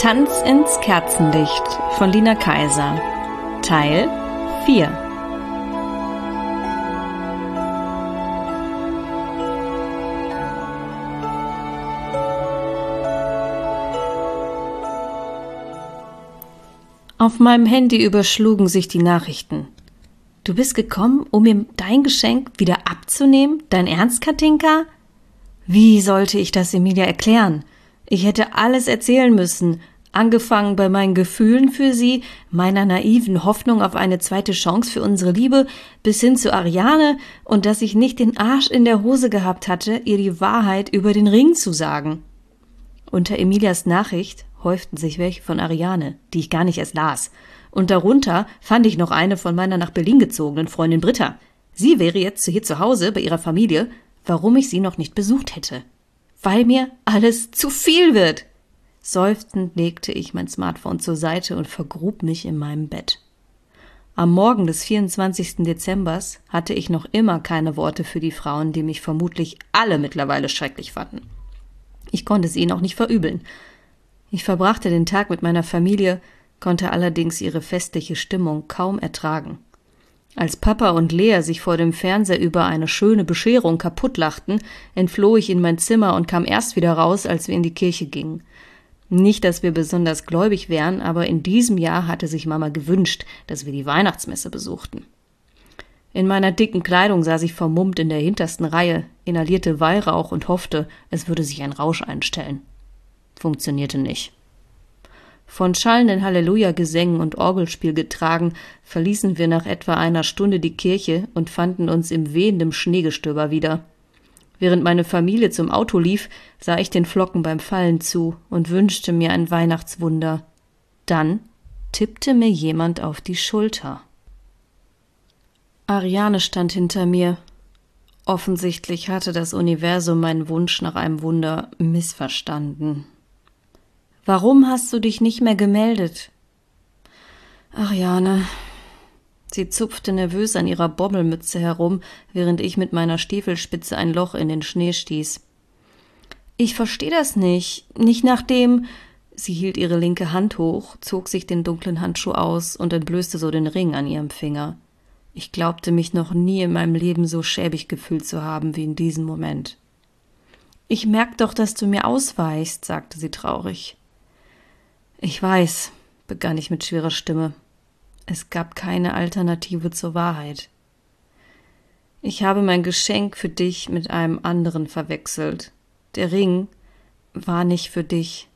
Tanz ins Kerzenlicht von Lina Kaiser Teil 4 Auf meinem Handy überschlugen sich die Nachrichten. Du bist gekommen, um mir dein Geschenk wieder abzunehmen? Dein Ernst, Katinka? Wie sollte ich das Emilia erklären? Ich hätte alles erzählen müssen, angefangen bei meinen Gefühlen für sie, meiner naiven Hoffnung auf eine zweite Chance für unsere Liebe, bis hin zu Ariane und dass ich nicht den Arsch in der Hose gehabt hatte, ihr die Wahrheit über den Ring zu sagen. Unter Emilias Nachricht häuften sich welche von Ariane, die ich gar nicht erst las. Und darunter fand ich noch eine von meiner nach Berlin gezogenen Freundin Britta. Sie wäre jetzt hier zu Hause bei ihrer Familie, warum ich sie noch nicht besucht hätte weil mir alles zu viel wird. Seufzend legte ich mein Smartphone zur Seite und vergrub mich in meinem Bett. Am Morgen des 24. Dezembers hatte ich noch immer keine Worte für die Frauen, die mich vermutlich alle mittlerweile schrecklich fanden. Ich konnte es ihnen auch nicht verübeln. Ich verbrachte den Tag mit meiner Familie, konnte allerdings ihre festliche Stimmung kaum ertragen. Als Papa und Lea sich vor dem Fernseher über eine schöne Bescherung kaputtlachten, entfloh ich in mein Zimmer und kam erst wieder raus, als wir in die Kirche gingen. Nicht, dass wir besonders gläubig wären, aber in diesem Jahr hatte sich Mama gewünscht, dass wir die Weihnachtsmesse besuchten. In meiner dicken Kleidung saß ich vermummt in der hintersten Reihe, inhalierte Weihrauch und hoffte, es würde sich ein Rausch einstellen. Funktionierte nicht. Von schallenden Halleluja-Gesängen und Orgelspiel getragen, verließen wir nach etwa einer Stunde die Kirche und fanden uns im wehenden Schneegestöber wieder. Während meine Familie zum Auto lief, sah ich den Flocken beim Fallen zu und wünschte mir ein Weihnachtswunder. Dann tippte mir jemand auf die Schulter. Ariane stand hinter mir. Offensichtlich hatte das Universum meinen Wunsch nach einem Wunder missverstanden. Warum hast du dich nicht mehr gemeldet? Ariane. Sie zupfte nervös an ihrer Bommelmütze herum, während ich mit meiner Stiefelspitze ein Loch in den Schnee stieß. Ich verstehe das nicht. Nicht nachdem. Sie hielt ihre linke Hand hoch, zog sich den dunklen Handschuh aus und entblößte so den Ring an ihrem Finger. Ich glaubte mich noch nie in meinem Leben so schäbig gefühlt zu haben wie in diesem Moment. Ich merk doch, dass du mir ausweichst, sagte sie traurig. Ich weiß, begann ich mit schwerer Stimme. Es gab keine Alternative zur Wahrheit. Ich habe mein Geschenk für dich mit einem anderen verwechselt. Der Ring war nicht für dich.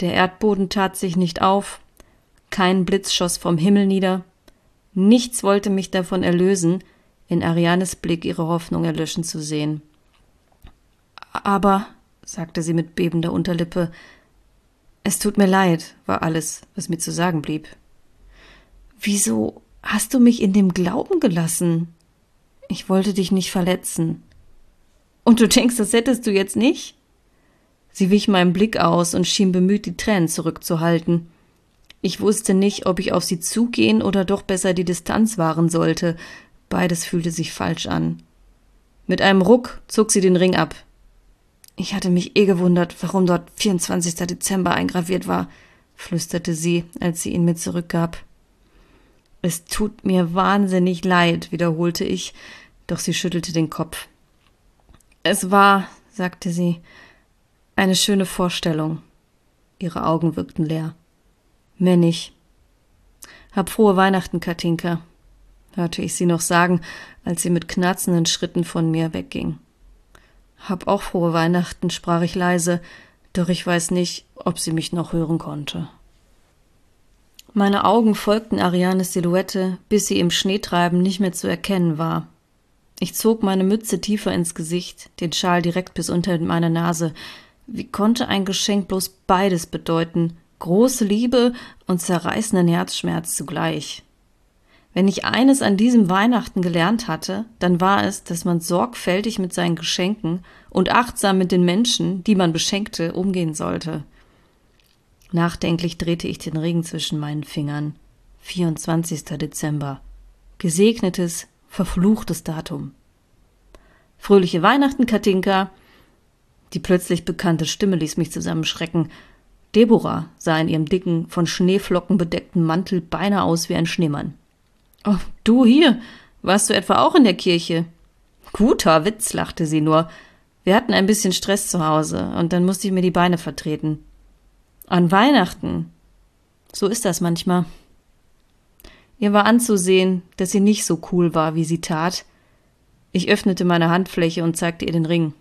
Der Erdboden tat sich nicht auf, kein Blitz schoss vom Himmel nieder, nichts wollte mich davon erlösen, in Arianes Blick ihre Hoffnung erlöschen zu sehen. Aber, sagte sie mit bebender Unterlippe, es tut mir leid, war alles, was mir zu sagen blieb. Wieso hast du mich in dem Glauben gelassen? Ich wollte dich nicht verletzen. Und du denkst, das hättest du jetzt nicht? Sie wich meinem Blick aus und schien bemüht, die Tränen zurückzuhalten. Ich wusste nicht, ob ich auf sie zugehen oder doch besser die Distanz wahren sollte. Beides fühlte sich falsch an. Mit einem Ruck zog sie den Ring ab. Ich hatte mich eh gewundert, warum dort 24. Dezember eingraviert war, flüsterte sie, als sie ihn mir zurückgab. Es tut mir wahnsinnig leid, wiederholte ich, doch sie schüttelte den Kopf. Es war, sagte sie, eine schöne Vorstellung. Ihre Augen wirkten leer. Mehr nicht. Hab frohe Weihnachten, Katinka, hörte ich sie noch sagen, als sie mit knarzenden Schritten von mir wegging. Hab auch frohe Weihnachten, sprach ich leise, doch ich weiß nicht, ob sie mich noch hören konnte. Meine Augen folgten Arianes Silhouette, bis sie im Schneetreiben nicht mehr zu erkennen war. Ich zog meine Mütze tiefer ins Gesicht, den Schal direkt bis unter meine Nase. Wie konnte ein Geschenk bloß beides bedeuten? Große Liebe und zerreißenden Herzschmerz zugleich. Wenn ich eines an diesem Weihnachten gelernt hatte, dann war es, dass man sorgfältig mit seinen Geschenken und achtsam mit den Menschen, die man beschenkte, umgehen sollte. Nachdenklich drehte ich den Ring zwischen meinen Fingern. 24. Dezember. Gesegnetes, verfluchtes Datum. Fröhliche Weihnachten, Katinka. Die plötzlich bekannte Stimme ließ mich zusammenschrecken. Deborah sah in ihrem dicken, von Schneeflocken bedeckten Mantel beinahe aus wie ein Schneemann. Oh, du hier, warst du etwa auch in der Kirche? Guter Witz, lachte sie nur. Wir hatten ein bisschen Stress zu Hause und dann musste ich mir die Beine vertreten. An Weihnachten. So ist das manchmal. Ihr war anzusehen, dass sie nicht so cool war, wie sie tat. Ich öffnete meine Handfläche und zeigte ihr den Ring.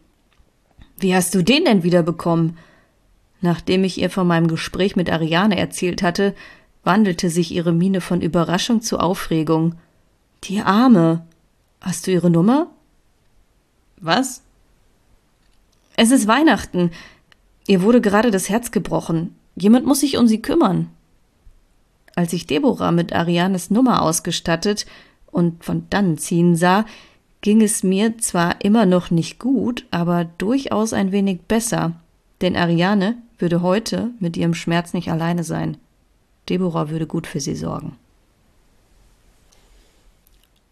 Wie hast du den denn wieder bekommen? Nachdem ich ihr von meinem Gespräch mit Ariane erzählt hatte, wandelte sich ihre Miene von Überraschung zu Aufregung. Die Arme. Hast du ihre Nummer? Was? Es ist Weihnachten. Ihr wurde gerade das Herz gebrochen. Jemand muss sich um sie kümmern. Als ich Deborah mit Arianes Nummer ausgestattet und von dann ziehen sah, ging es mir zwar immer noch nicht gut, aber durchaus ein wenig besser, denn Ariane würde heute mit ihrem Schmerz nicht alleine sein. Deborah würde gut für sie sorgen.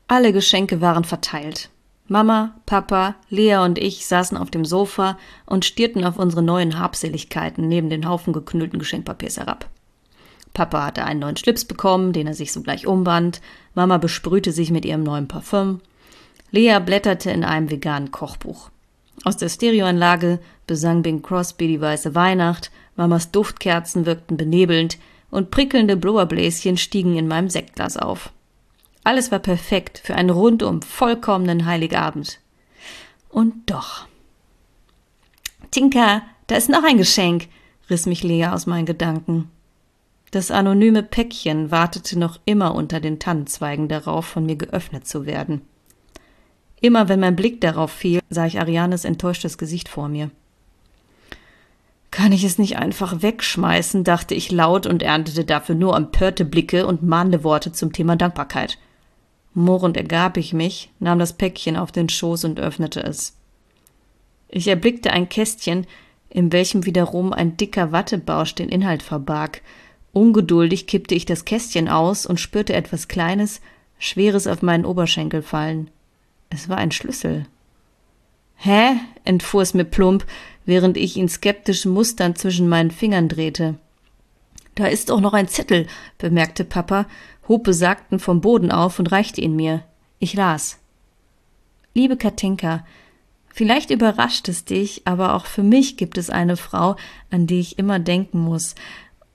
Alle Geschenke waren verteilt. Mama, Papa, Lea und ich saßen auf dem Sofa und stierten auf unsere neuen Habseligkeiten neben den Haufen geknüllten Geschenkpapiers herab. Papa hatte einen neuen Schlips bekommen, den er sich sogleich umband. Mama besprühte sich mit ihrem neuen Parfüm. Lea blätterte in einem veganen Kochbuch. Aus der Stereoanlage besang Bing Crosby die weiße Weihnacht, Mamas Duftkerzen wirkten benebelnd und prickelnde Blowerbläschen stiegen in meinem Sektglas auf. Alles war perfekt für einen rundum vollkommenen Heiligabend. Und doch. Tinka, da ist noch ein Geschenk, riss mich Lea aus meinen Gedanken. Das anonyme Päckchen wartete noch immer unter den Tannenzweigen darauf, von mir geöffnet zu werden. Immer wenn mein Blick darauf fiel, sah ich Arianes enttäuschtes Gesicht vor mir. Kann ich es nicht einfach wegschmeißen, dachte ich laut und erntete dafür nur empörte Blicke und mahnende Worte zum Thema Dankbarkeit. Murrend ergab ich mich, nahm das Päckchen auf den Schoß und öffnete es. Ich erblickte ein Kästchen, in welchem wiederum ein dicker Wattebausch den Inhalt verbarg, Ungeduldig kippte ich das Kästchen aus und spürte etwas Kleines, Schweres auf meinen Oberschenkel fallen. Es war ein Schlüssel. Hä? entfuhr es mir plump, während ich ihn skeptisch musternd zwischen meinen Fingern drehte. Da ist auch noch ein Zettel, bemerkte Papa, hob besagten vom Boden auf und reichte ihn mir. Ich las. Liebe Katinka, vielleicht überrascht es dich, aber auch für mich gibt es eine Frau, an die ich immer denken muss,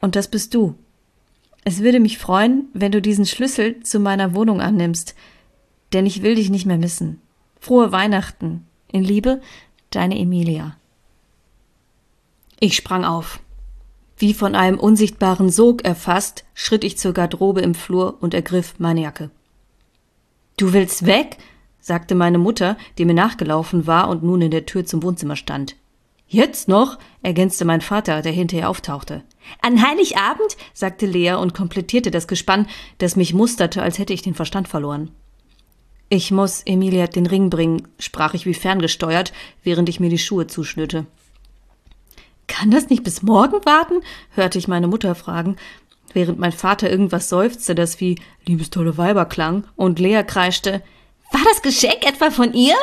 und das bist du. Es würde mich freuen, wenn du diesen Schlüssel zu meiner Wohnung annimmst, denn ich will dich nicht mehr missen. Frohe Weihnachten. In Liebe, deine Emilia. Ich sprang auf. Wie von einem unsichtbaren Sog erfasst, schritt ich zur Garderobe im Flur und ergriff meine Jacke. Du willst weg? sagte meine Mutter, die mir nachgelaufen war und nun in der Tür zum Wohnzimmer stand. Jetzt noch? ergänzte mein Vater, der hinterher auftauchte. An Heiligabend? sagte Lea und komplettierte das Gespann, das mich musterte, als hätte ich den Verstand verloren. Ich muss Emilia den Ring bringen, sprach ich wie ferngesteuert, während ich mir die Schuhe zuschnürte. Kann das nicht bis morgen warten? hörte ich meine Mutter fragen, während mein Vater irgendwas seufzte, das wie liebestolle Weiber klang, und Lea kreischte War das Geschenk etwa von ihr?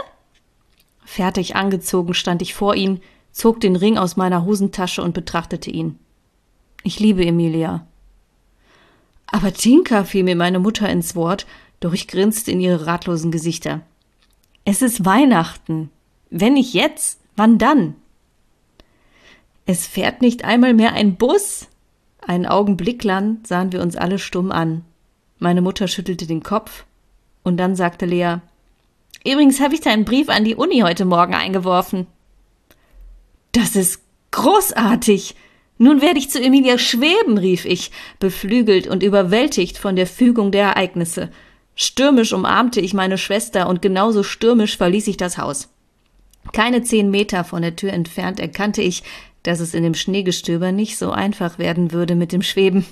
Fertig angezogen stand ich vor ihn, zog den Ring aus meiner Hosentasche und betrachtete ihn. Ich liebe Emilia. Aber Tinka fiel mir meine Mutter ins Wort, doch ich grinste in ihre ratlosen Gesichter. Es ist Weihnachten. Wenn nicht jetzt, wann dann? Es fährt nicht einmal mehr ein Bus. Einen Augenblick lang sahen wir uns alle stumm an. Meine Mutter schüttelte den Kopf und dann sagte Lea, Übrigens habe ich deinen Brief an die Uni heute Morgen eingeworfen. Das ist großartig. Nun werde ich zu Emilia schweben, rief ich, beflügelt und überwältigt von der Fügung der Ereignisse. Stürmisch umarmte ich meine Schwester und genauso stürmisch verließ ich das Haus. Keine zehn Meter von der Tür entfernt erkannte ich, dass es in dem Schneegestöber nicht so einfach werden würde mit dem Schweben.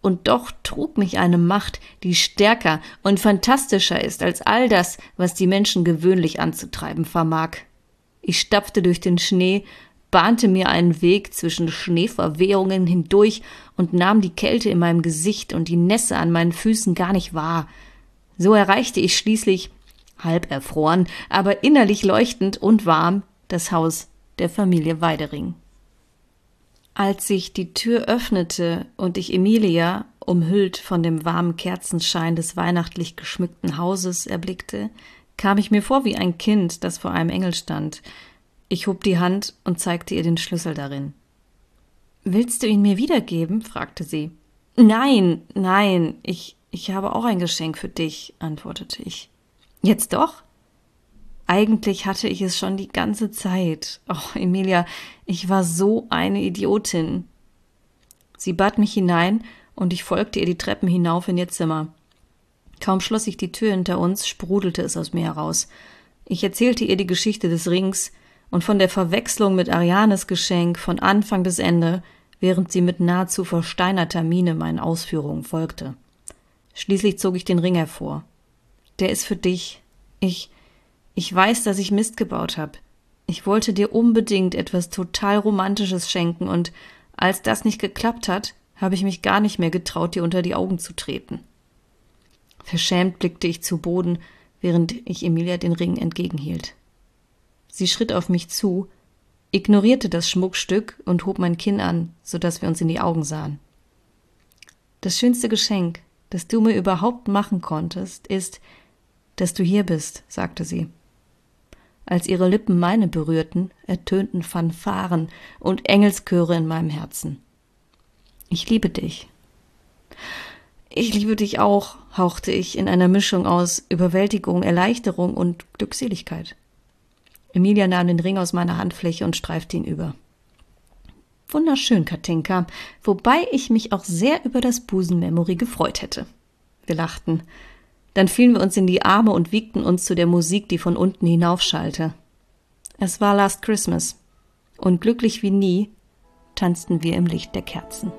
Und doch trug mich eine Macht, die stärker und fantastischer ist als all das, was die Menschen gewöhnlich anzutreiben vermag. Ich stapfte durch den Schnee bahnte mir einen Weg zwischen Schneeverwehungen hindurch und nahm die Kälte in meinem Gesicht und die Nässe an meinen Füßen gar nicht wahr. So erreichte ich schließlich, halb erfroren, aber innerlich leuchtend und warm, das Haus der Familie Weidering. Als sich die Tür öffnete und ich Emilia, umhüllt von dem warmen Kerzenschein des weihnachtlich geschmückten Hauses, erblickte, kam ich mir vor wie ein Kind, das vor einem Engel stand. Ich hob die Hand und zeigte ihr den Schlüssel darin. Willst du ihn mir wiedergeben? fragte sie. Nein, nein, ich, ich habe auch ein Geschenk für dich, antwortete ich. Jetzt doch? Eigentlich hatte ich es schon die ganze Zeit. Oh, Emilia, ich war so eine Idiotin. Sie bat mich hinein, und ich folgte ihr die Treppen hinauf in ihr Zimmer. Kaum schloss ich die Tür hinter uns, sprudelte es aus mir heraus. Ich erzählte ihr die Geschichte des Rings und von der Verwechslung mit Arianes Geschenk von Anfang bis Ende, während sie mit nahezu versteinerter Miene meinen Ausführungen folgte. Schließlich zog ich den Ring hervor. Der ist für dich. Ich, ich weiß, dass ich Mist gebaut habe. Ich wollte dir unbedingt etwas total Romantisches schenken und als das nicht geklappt hat, habe ich mich gar nicht mehr getraut, dir unter die Augen zu treten. Verschämt blickte ich zu Boden, während ich Emilia den Ring entgegenhielt. Sie schritt auf mich zu, ignorierte das Schmuckstück und hob mein Kinn an, so dass wir uns in die Augen sahen. Das schönste Geschenk, das du mir überhaupt machen konntest, ist, dass du hier bist, sagte sie. Als ihre Lippen meine berührten, ertönten Fanfaren und Engelschöre in meinem Herzen. Ich liebe dich. Ich liebe dich auch, hauchte ich in einer Mischung aus Überwältigung, Erleichterung und Glückseligkeit. Emilia nahm den Ring aus meiner Handfläche und streifte ihn über. Wunderschön, Katinka, wobei ich mich auch sehr über das Busenmemory gefreut hätte. Wir lachten. Dann fielen wir uns in die Arme und wiegten uns zu der Musik, die von unten hinaufschallte. Es war Last Christmas, und glücklich wie nie tanzten wir im Licht der Kerzen.